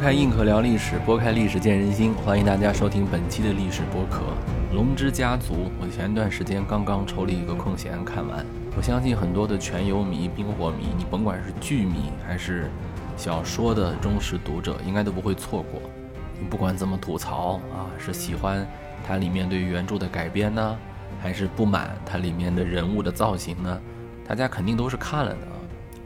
开硬核聊历史，拨开历史见人心，欢迎大家收听本期的历史播客《龙之家族》。我前段时间刚刚抽了一个空闲看完，我相信很多的全游迷、冰火迷，你甭管是剧迷还是小说的忠实读者，应该都不会错过。你不管怎么吐槽啊，是喜欢它里面对原著的改编呢，还是不满它里面的人物的造型呢？大家肯定都是看了的。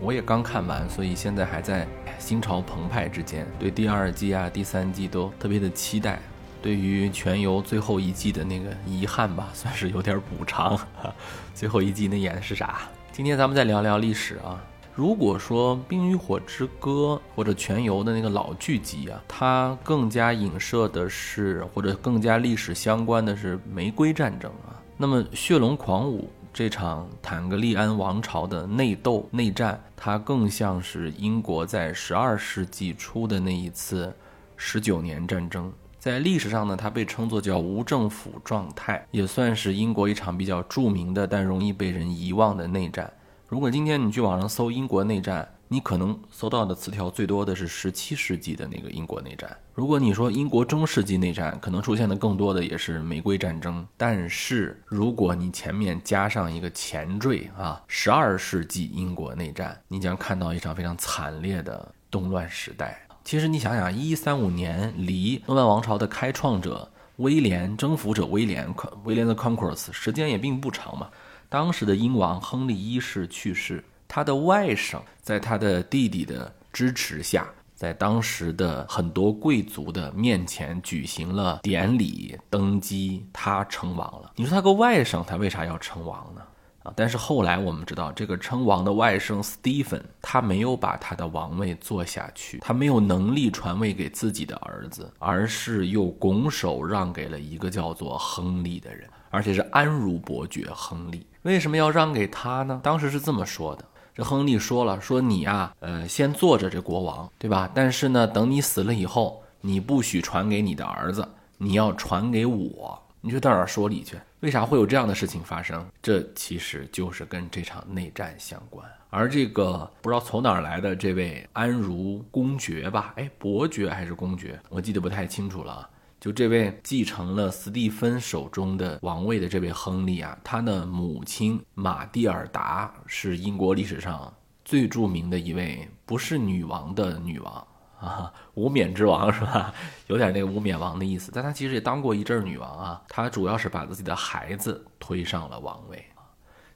我也刚看完，所以现在还在心潮澎湃之间，对第二季啊、第三季都特别的期待。对于全游最后一季的那个遗憾吧，算是有点补偿。最后一季那演的是啥？今天咱们再聊聊历史啊。如果说《冰与火之歌》或者全游的那个老剧集啊，它更加影射的是，或者更加历史相关的是玫瑰战争啊，那么《血龙狂舞》。这场坦格利安王朝的内斗内战，它更像是英国在十二世纪初的那一次十九年战争。在历史上呢，它被称作叫无政府状态，也算是英国一场比较著名的但容易被人遗忘的内战。如果今天你去网上搜英国内战，你可能搜到的词条最多的是十七世纪的那个英国内战。如果你说英国中世纪内战，可能出现的更多的也是玫瑰战争。但是如果你前面加上一个前缀啊，十二世纪英国内战，你将看到一场非常惨烈的动乱时代。其实你想想，一三五年离诺曼王朝的开创者威廉征服者威廉威廉的 Conquerors 时间也并不长嘛。当时的英王亨利一世去世。他的外甥在他的弟弟的支持下，在当时的很多贵族的面前举行了典礼登基，他称王了。你说他个外甥，他为啥要称王呢？啊！但是后来我们知道，这个称王的外甥 Stephen，他没有把他的王位坐下去，他没有能力传位给自己的儿子，而是又拱手让给了一个叫做亨利的人，而且是安茹伯爵亨利。为什么要让给他呢？当时是这么说的。这亨利说了：“说你呀，呃，先坐着这国王，对吧？但是呢，等你死了以后，你不许传给你的儿子，你要传给我。你说到哪儿说理去？为啥会有这样的事情发生？这其实就是跟这场内战相关。而这个不知道从哪儿来的这位安茹公爵吧？哎，伯爵还是公爵？我记得不太清楚了。”就这位继承了斯蒂芬手中的王位的这位亨利啊，他的母亲玛蒂尔达是英国历史上最著名的一位不是女王的女王啊，无冕之王是吧？有点那个无冕王的意思，但她其实也当过一阵女王啊。她主要是把自己的孩子推上了王位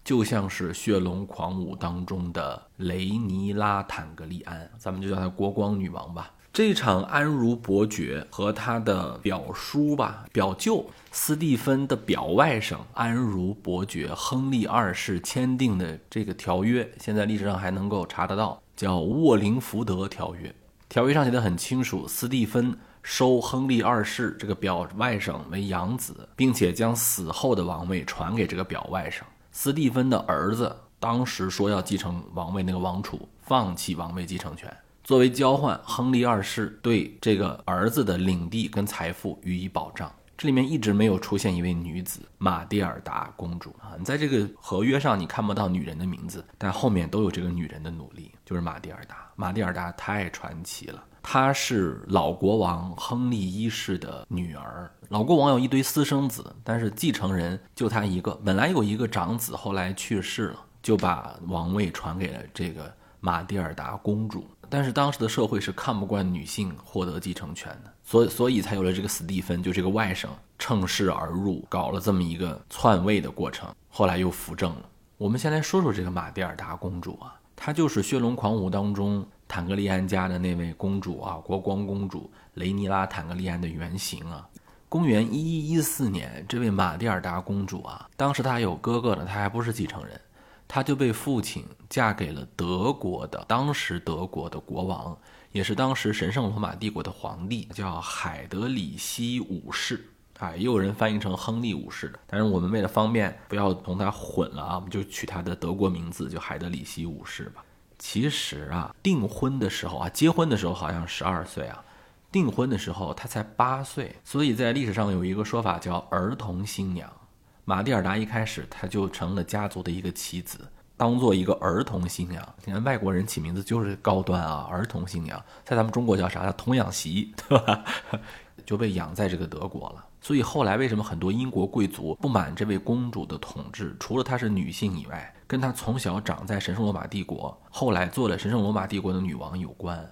就像是《血龙狂舞》当中的雷尼拉坦格利安，咱们就叫她国光女王吧。这场安茹伯爵和他的表叔吧、表舅斯蒂芬的表外甥安茹伯爵亨利二世签订的这个条约，现在历史上还能够查得到，叫沃林福德条约。条约上写的很清楚，斯蒂芬收亨利二世这个表外甥为养子，并且将死后的王位传给这个表外甥。斯蒂芬的儿子当时说要继承王位，那个王储放弃王位继承权。作为交换，亨利二世对这个儿子的领地跟财富予以保障。这里面一直没有出现一位女子玛蒂尔达公主啊，你在这个合约上你看不到女人的名字，但后面都有这个女人的努力，就是玛蒂尔达。玛蒂尔达太传奇了，她是老国王亨利一世的女儿。老国王有一堆私生子，但是继承人就她一个。本来有一个长子，后来去世了，就把王位传给了这个玛蒂尔达公主。但是当时的社会是看不惯女性获得继承权的，所以所以才有了这个斯蒂芬，就这个外甥乘势而入，搞了这么一个篡位的过程，后来又扶正了。我们先来说说这个玛蒂尔达公主啊，她就是《血龙狂舞》当中坦格利安家的那位公主啊，国光公主雷尼拉坦格利安的原型啊。公元一一一四年，这位玛蒂尔达公主啊，当时她还有哥哥的，她还不是继承人。她就被父亲嫁给了德国的，当时德国的国王，也是当时神圣罗马帝国的皇帝，叫海德里希五世啊，也有人翻译成亨利五世的，但是我们为了方便，不要同他混了啊，我们就取他的德国名字，就海德里希五世吧。其实啊，订婚的时候啊，结婚的时候好像十二岁啊，订婚的时候他才八岁，所以在历史上有一个说法叫儿童新娘。玛蒂尔达一开始，她就成了家族的一个棋子，当做一个儿童新娘。你看外国人起名字就是高端啊，儿童新娘，在咱们中国叫啥？叫童养媳，对吧？就被养在这个德国了。所以后来为什么很多英国贵族不满这位公主的统治？除了她是女性以外，跟她从小长在神圣罗马帝国，后来做了神圣罗马帝国的女王有关。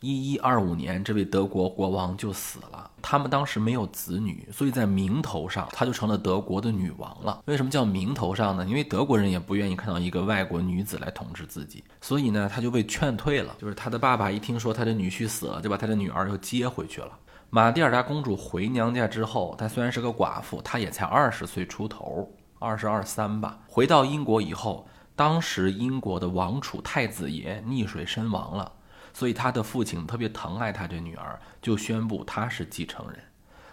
一一二五年，这位德国国王就死了。他们当时没有子女，所以在名头上，她就成了德国的女王了。为什么叫名头上呢？因为德国人也不愿意看到一个外国女子来统治自己，所以呢，他就被劝退了。就是他的爸爸一听说他的女婿死了，就把他的女儿又接回去了。玛蒂尔达公主回娘家之后，她虽然是个寡妇，她也才二十岁出头，二十二三吧。回到英国以后，当时英国的王储太子爷溺水身亡了。所以他的父亲特别疼爱他这女儿，就宣布他是继承人。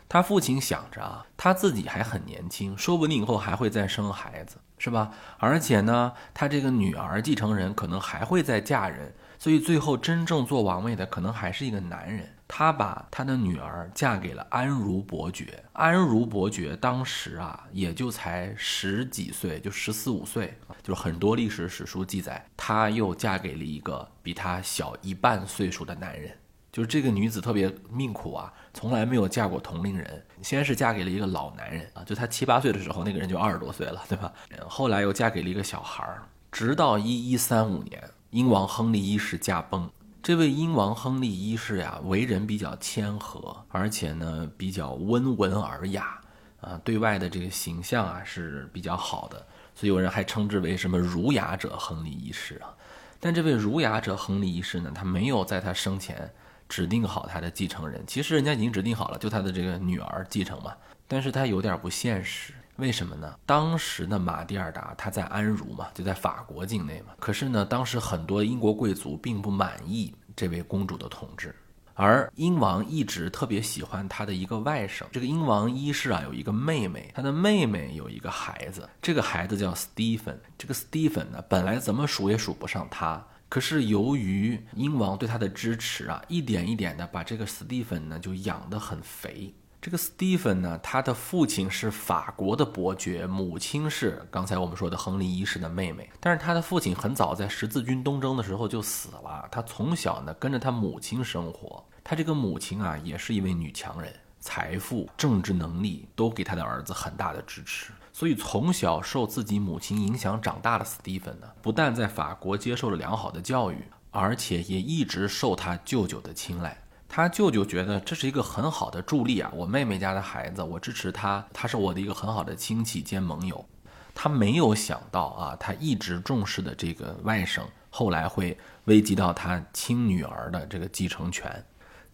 他父亲想着啊，他自己还很年轻，说不定以后还会再生孩子，是吧？而且呢，他这个女儿继承人可能还会再嫁人，所以最后真正做王位的可能还是一个男人。他把他的女儿嫁给了安茹伯爵。安茹伯爵当时啊，也就才十几岁，就十四五岁。就是很多历史史书记载，他又嫁给了一个比他小一半岁数的男人。就是这个女子特别命苦啊，从来没有嫁过同龄人。先是嫁给了一个老男人啊，就她七八岁的时候，那个人就二十多岁了，对吧？后来又嫁给了一个小孩儿，直到一一三五年，英王亨利一世驾崩。这位英王亨利一世呀，为人比较谦和，而且呢比较温文尔雅，啊，对外的这个形象啊是比较好的，所以有人还称之为什么儒雅者亨利一世啊。但这位儒雅者亨利一世呢，他没有在他生前指定好他的继承人，其实人家已经指定好了，就他的这个女儿继承嘛。但是他有点不现实。为什么呢？当时的马蒂尔达她在安茹嘛，就在法国境内嘛。可是呢，当时很多英国贵族并不满意这位公主的统治，而英王一直特别喜欢他的一个外甥。这个英王一世啊，有一个妹妹，他的妹妹有一个孩子，这个孩子叫斯蒂芬。这个斯蒂芬呢，本来怎么数也数不上他，可是由于英王对他的支持啊，一点一点的把这个斯蒂芬呢就养得很肥。这个 Stephen 呢，他的父亲是法国的伯爵，母亲是刚才我们说的亨利一世的妹妹。但是他的父亲很早在十字军东征的时候就死了，他从小呢跟着他母亲生活。他这个母亲啊，也是一位女强人，财富、政治能力都给他的儿子很大的支持。所以从小受自己母亲影响长大的 Stephen 呢，不但在法国接受了良好的教育，而且也一直受他舅舅的青睐。他舅舅觉得这是一个很好的助力啊！我妹妹家的孩子，我支持他，他是我的一个很好的亲戚兼盟友。他没有想到啊，他一直重视的这个外甥，后来会危及到他亲女儿的这个继承权。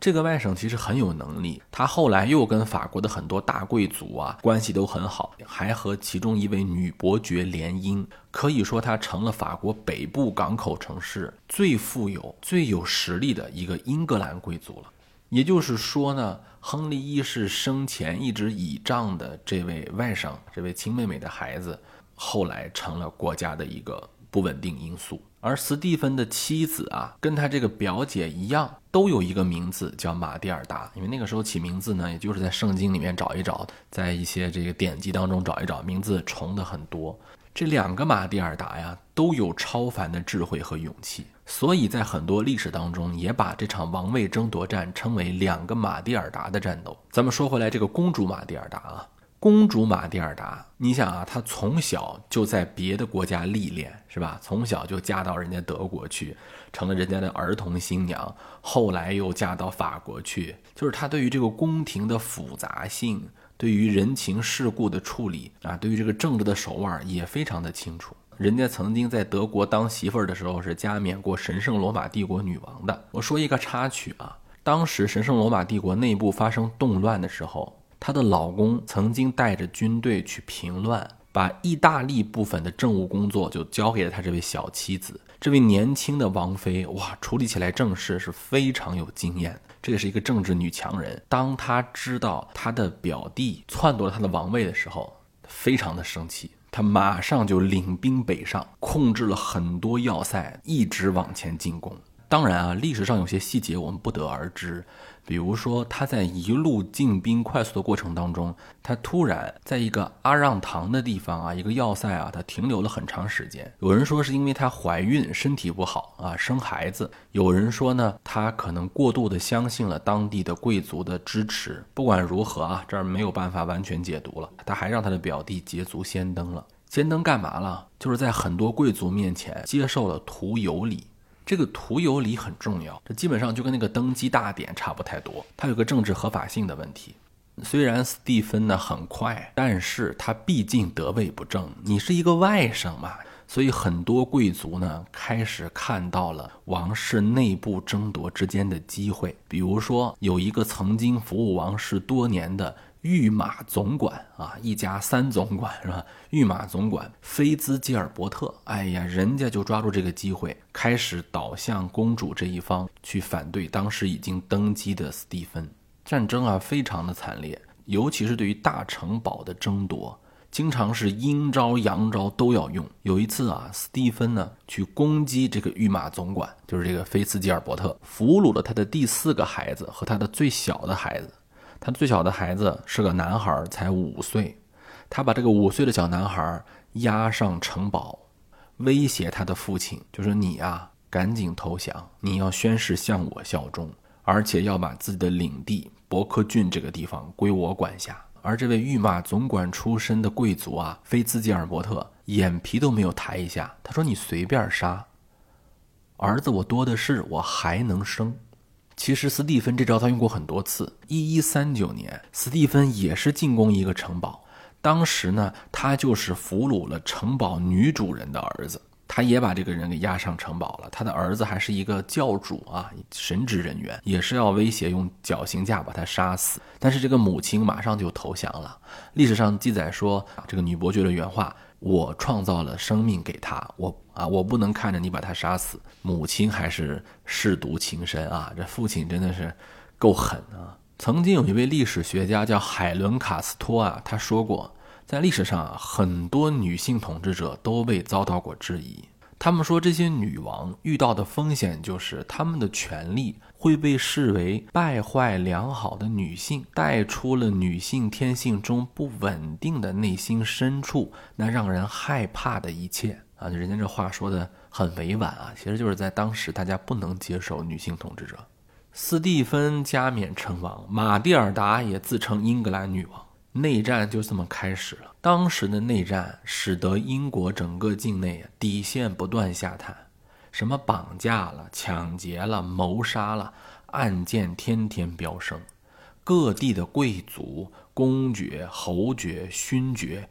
这个外甥其实很有能力，他后来又跟法国的很多大贵族啊关系都很好，还和其中一位女伯爵联姻，可以说他成了法国北部港口城市最富有、最有实力的一个英格兰贵族了。也就是说呢，亨利一世生前一直倚仗的这位外甥、这位亲妹妹的孩子，后来成了国家的一个不稳定因素。而斯蒂芬的妻子啊，跟他这个表姐一样，都有一个名字叫玛蒂尔达。因为那个时候起名字呢，也就是在圣经里面找一找，在一些这个典籍当中找一找，名字重的很多。这两个玛蒂尔达呀，都有超凡的智慧和勇气，所以在很多历史当中，也把这场王位争夺战称为两个玛蒂尔达的战斗。咱们说回来，这个公主玛蒂尔达啊。公主玛蒂尔达，你想啊，她从小就在别的国家历练，是吧？从小就嫁到人家德国去，成了人家的儿童新娘，后来又嫁到法国去。就是她对于这个宫廷的复杂性，对于人情世故的处理啊，对于这个政治的手腕也非常的清楚。人家曾经在德国当媳妇儿的时候，是加冕过神圣罗马帝国女王的。我说一个插曲啊，当时神圣罗马帝国内部发生动乱的时候。她的老公曾经带着军队去平乱，把意大利部分的政务工作就交给了他这位小妻子。这位年轻的王妃，哇，处理起来政事是非常有经验。这也是一个政治女强人。当她知道她的表弟篡夺了她的王位的时候，非常的生气。她马上就领兵北上，控制了很多要塞，一直往前进攻。当然啊，历史上有些细节我们不得而知。比如说，他在一路进兵快速的过程当中，他突然在一个阿让唐的地方啊，一个要塞啊，他停留了很长时间。有人说是因为她怀孕，身体不好啊，生孩子；有人说呢，她可能过度的相信了当地的贵族的支持。不管如何啊，这儿没有办法完全解读了。他还让他的表弟捷足先登了。先登干嘛了？就是在很多贵族面前接受了徒有礼。这个徒有礼很重要，这基本上就跟那个登基大典差不太多。它有个政治合法性的问题。虽然斯蒂芬呢很快，但是他毕竟得位不正，你是一个外甥嘛，所以很多贵族呢开始看到了王室内部争夺之间的机会。比如说，有一个曾经服务王室多年的。御马总管啊，一家三总管是吧？御马总管菲兹吉尔伯特，哎呀，人家就抓住这个机会，开始倒向公主这一方去反对当时已经登基的斯蒂芬。战争啊，非常的惨烈，尤其是对于大城堡的争夺，经常是阴招阳招都要用。有一次啊，斯蒂芬呢去攻击这个御马总管，就是这个菲兹吉尔伯特，俘虏了他的第四个孩子和他的最小的孩子。他最小的孩子是个男孩，才五岁。他把这个五岁的小男孩押上城堡，威胁他的父亲，就说：“你啊，赶紧投降！你要宣誓向我效忠，而且要把自己的领地伯克郡这个地方归我管辖。”而这位御马总管出身的贵族啊，菲兹吉尔伯特眼皮都没有抬一下，他说：“你随便杀，儿子我多的是，我还能生。”其实斯蒂芬这招他用过很多次。一一三九年，斯蒂芬也是进攻一个城堡，当时呢，他就是俘虏了城堡女主人的儿子，他也把这个人给押上城堡了。他的儿子还是一个教主啊，神职人员，也是要威胁用绞刑架把他杀死。但是这个母亲马上就投降了。历史上记载说，这个女伯爵的原话。我创造了生命给他，我啊，我不能看着你把他杀死。母亲还是舐犊情深啊，这父亲真的是够狠啊。曾经有一位历史学家叫海伦卡斯托啊，他说过，在历史上啊很多女性统治者都被遭到过质疑。他们说，这些女王遇到的风险就是她们的权力会被视为败坏良好的女性，带出了女性天性中不稳定的内心深处，那让人害怕的一切啊！人家这话说的很委婉啊，其实就是在当时大家不能接受女性统治者。斯蒂芬加冕称王，玛蒂尔达也自称英格兰女王。内战就这么开始了。当时的内战使得英国整个境内底线不断下探，什么绑架了、抢劫了、谋杀了，案件天天飙升。各地的贵族、公爵、侯爵、勋爵，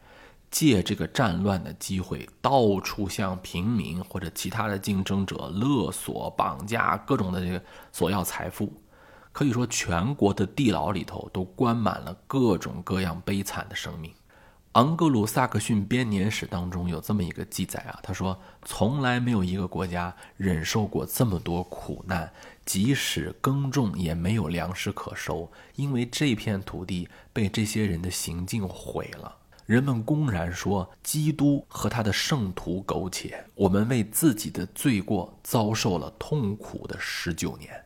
借这个战乱的机会，到处向平民或者其他的竞争者勒索、绑架，各种的这个索要财富。可以说，全国的地牢里头都关满了各种各样悲惨的生命。昂格鲁萨克逊编年史当中有这么一个记载啊，他说，从来没有一个国家忍受过这么多苦难，即使耕种也没有粮食可收，因为这片土地被这些人的行径毁了。人们公然说，基督和他的圣徒苟且，我们为自己的罪过遭受了痛苦的十九年。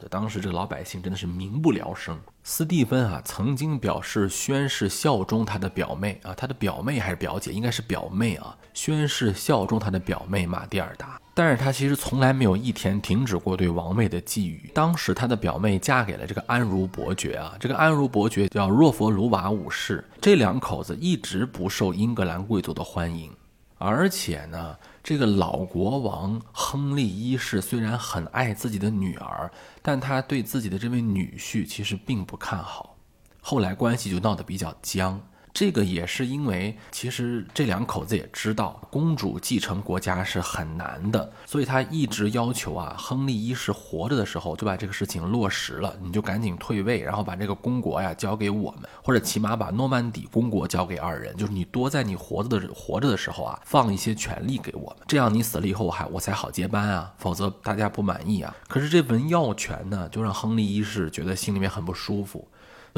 就当时这个老百姓真的是民不聊生。斯蒂芬啊，曾经表示宣誓效忠他的表妹啊，他的表妹还是表姐，应该是表妹啊，宣誓效忠他的表妹玛蒂尔达。但是他其实从来没有一天停止过对王妹的觊觎。当时他的表妹嫁给了这个安茹伯爵啊，这个安茹伯爵叫若佛鲁瓦五世，这两口子一直不受英格兰贵族的欢迎，而且呢。这个老国王亨利一世虽然很爱自己的女儿，但他对自己的这位女婿其实并不看好，后来关系就闹得比较僵。这个也是因为，其实这两口子也知道公主继承国家是很难的，所以他一直要求啊，亨利一世活着的时候就把这个事情落实了，你就赶紧退位，然后把这个公国呀交给我们，或者起码把诺曼底公国交给二人，就是你多在你活着的活着的时候啊，放一些权力给我们，这样你死了以后我还我才好接班啊，否则大家不满意啊。可是这文要权呢，就让亨利一世觉得心里面很不舒服。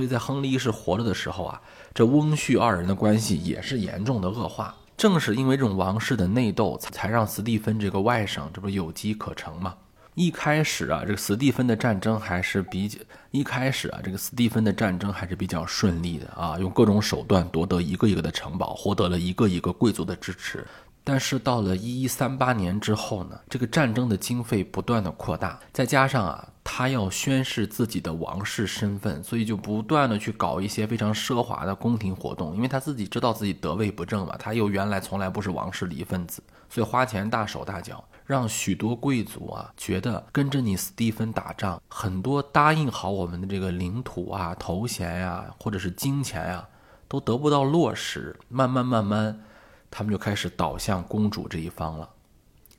所以在亨利一世活着的时候啊，这翁婿二人的关系也是严重的恶化。正是因为这种王室的内斗，才让斯蒂芬这个外甥这不有机可乘吗？一开始啊，这个斯蒂芬的战争还是比较一开始啊，这个斯蒂芬的战争还是比较顺利的啊，用各种手段夺得一个一个的城堡，获得了一个一个贵族的支持。但是到了一一三八年之后呢，这个战争的经费不断的扩大，再加上啊，他要宣示自己的王室身份，所以就不断的去搞一些非常奢华的宫廷活动，因为他自己知道自己得位不正嘛，他又原来从来不是王室的一份子，所以花钱大手大脚，让许多贵族啊觉得跟着你斯蒂芬打仗，很多答应好我们的这个领土啊、头衔呀，或者是金钱呀，都得不到落实，慢慢慢慢。他们就开始倒向公主这一方了，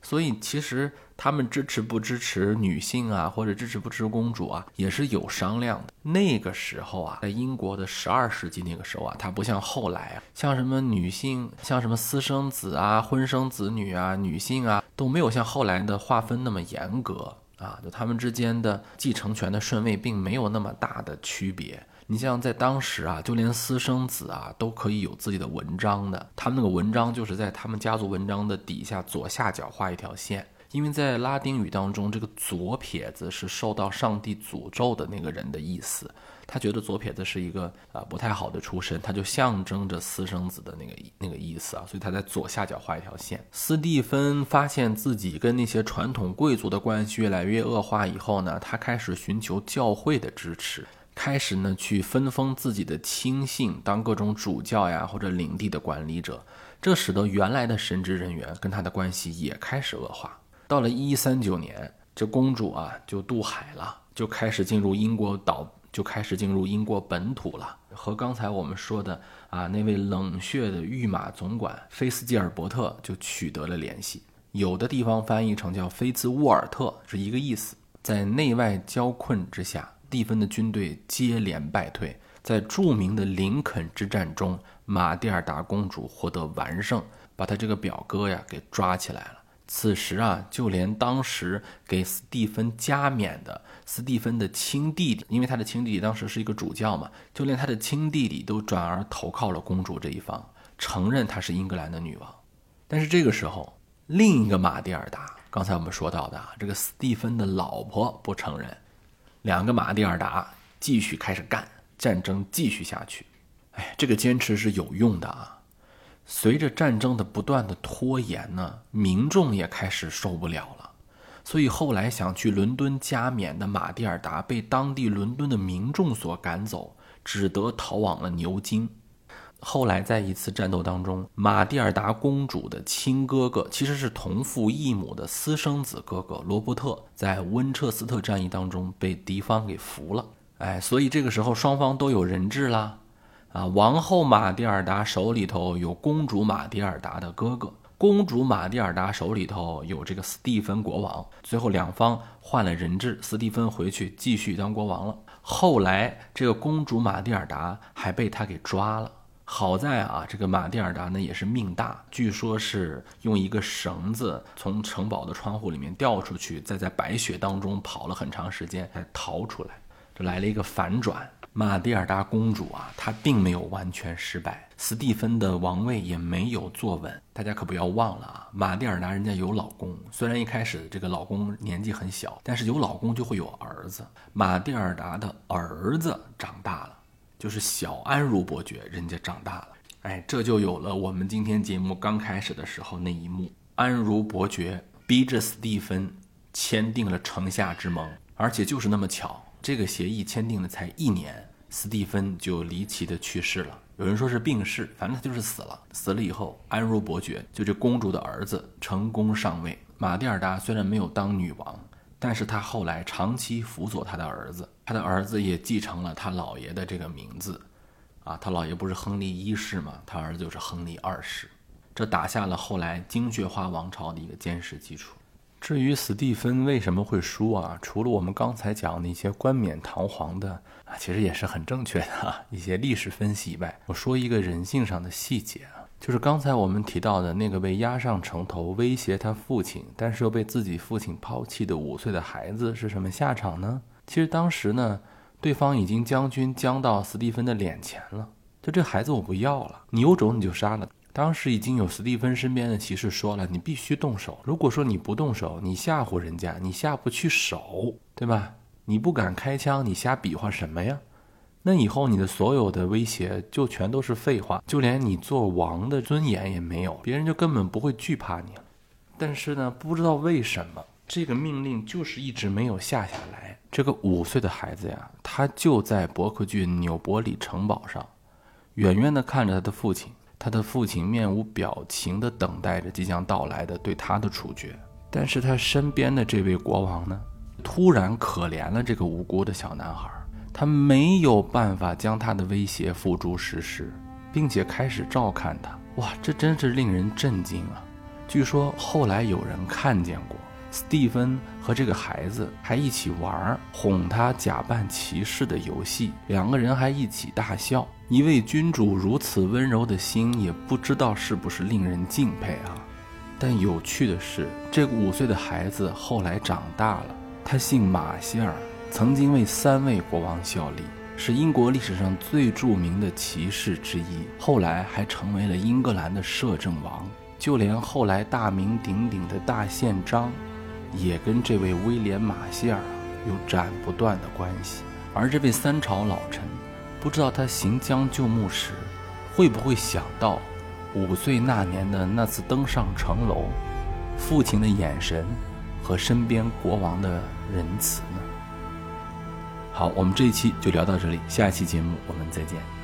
所以其实他们支持不支持女性啊，或者支持不支持公主啊，也是有商量的。那个时候啊，在英国的十二世纪那个时候啊，它不像后来啊，像什么女性，像什么私生子啊、婚生子女啊、女性啊，都没有像后来的划分那么严格啊，就他们之间的继承权的顺位并没有那么大的区别。你像在当时啊，就连私生子啊都可以有自己的文章的。他们那个文章就是在他们家族文章的底下左下角画一条线，因为在拉丁语当中，这个左撇子是受到上帝诅咒的那个人的意思。他觉得左撇子是一个啊不太好的出身，他就象征着私生子的那个那个意思啊，所以他在左下角画一条线。斯蒂芬发现自己跟那些传统贵族的关系越来越恶化以后呢，他开始寻求教会的支持。开始呢，去分封自己的亲信当各种主教呀，或者领地的管理者，这使得原来的神职人员跟他的关系也开始恶化。到了一三九年，这公主啊就渡海了，就开始进入英国岛，就开始进入英国本土了，和刚才我们说的啊那位冷血的御马总管菲斯吉尔伯特就取得了联系。有的地方翻译成叫菲兹沃尔特，是一个意思。在内外交困之下。蒂芬的军队接连败退，在著名的林肯之战中，玛蒂尔达公主获得完胜，把她这个表哥呀给抓起来了。此时啊，就连当时给斯蒂芬加冕的斯蒂芬的亲弟弟，因为他的亲弟弟当时是一个主教嘛，就连他的亲弟弟都转而投靠了公主这一方，承认她是英格兰的女王。但是这个时候，另一个玛蒂尔达，刚才我们说到的这个斯蒂芬的老婆不承认。两个马蒂尔达继续开始干，战争继续下去。哎，这个坚持是有用的啊。随着战争的不断的拖延呢，民众也开始受不了了。所以后来想去伦敦加冕的马蒂尔达被当地伦敦的民众所赶走，只得逃往了牛津。后来在一次战斗当中，玛蒂尔达公主的亲哥哥其实是同父异母的私生子哥哥罗伯特，在温彻斯特战役当中被敌方给俘了。哎，所以这个时候双方都有人质啦。啊，王后玛蒂尔达手里头有公主玛蒂尔达的哥哥，公主玛蒂尔达手里头有这个斯蒂芬国王。最后两方换了人质，斯蒂芬回去继续当国王了。后来这个公主玛蒂尔达还被他给抓了。好在啊，这个马蒂尔达呢也是命大，据说是用一个绳子从城堡的窗户里面掉出去，再在白雪当中跑了很长时间才逃出来，这来了一个反转。马蒂尔达公主啊，她并没有完全失败，斯蒂芬的王位也没有坐稳。大家可不要忘了啊，马蒂尔达人家有老公，虽然一开始这个老公年纪很小，但是有老公就会有儿子。马蒂尔达的儿子长大了。就是小安茹伯爵，人家长大了，哎，这就有了我们今天节目刚开始的时候那一幕，安茹伯爵逼着斯蒂芬签订了城下之盟，而且就是那么巧，这个协议签订了才一年，斯蒂芬就离奇的去世了。有人说是病逝，反正他就是死了。死了以后，安茹伯爵就这公主的儿子成功上位。玛蒂尔达虽然没有当女王。但是他后来长期辅佐他的儿子，他的儿子也继承了他姥爷的这个名字，啊，他姥爷不是亨利一世吗？他儿子就是亨利二世，这打下了后来精血花王朝的一个坚实基础。至于史蒂芬为什么会输啊？除了我们刚才讲那些冠冕堂皇的啊，其实也是很正确的啊 一些历史分析以外，我说一个人性上的细节啊。就是刚才我们提到的那个被押上城头威胁他父亲，但是又被自己父亲抛弃的五岁的孩子是什么下场呢？其实当时呢，对方已经将军将到斯蒂芬的脸前了，就这孩子我不要了，你有种你就杀了。当时已经有斯蒂芬身边的骑士说了，你必须动手。如果说你不动手，你吓唬人家，你下不去手，对吧？你不敢开枪，你瞎比划什么呀？那以后你的所有的威胁就全都是废话，就连你做王的尊严也没有，别人就根本不会惧怕你了。但是呢，不知道为什么，这个命令就是一直没有下下来。这个五岁的孩子呀，他就在伯克郡纽伯里城堡上，远远地看着他的父亲。他的父亲面无表情地等待着即将到来的对他的处决。但是他身边的这位国王呢，突然可怜了这个无辜的小男孩。他没有办法将他的威胁付诸实施，并且开始照看他。哇，这真是令人震惊啊！据说后来有人看见过斯蒂芬和这个孩子还一起玩哄他假扮骑士的游戏，两个人还一起大笑。一位君主如此温柔的心，也不知道是不是令人敬佩啊！但有趣的是，这个五岁的孩子后来长大了，他姓马歇尔。曾经为三位国王效力，是英国历史上最著名的骑士之一。后来还成为了英格兰的摄政王。就连后来大名鼎鼎的大宪章，也跟这位威廉·马歇尔有斩不断的关系。而这位三朝老臣，不知道他行将就木时，会不会想到五岁那年的那次登上城楼，父亲的眼神和身边国王的仁慈呢？好，我们这一期就聊到这里，下一期节目我们再见。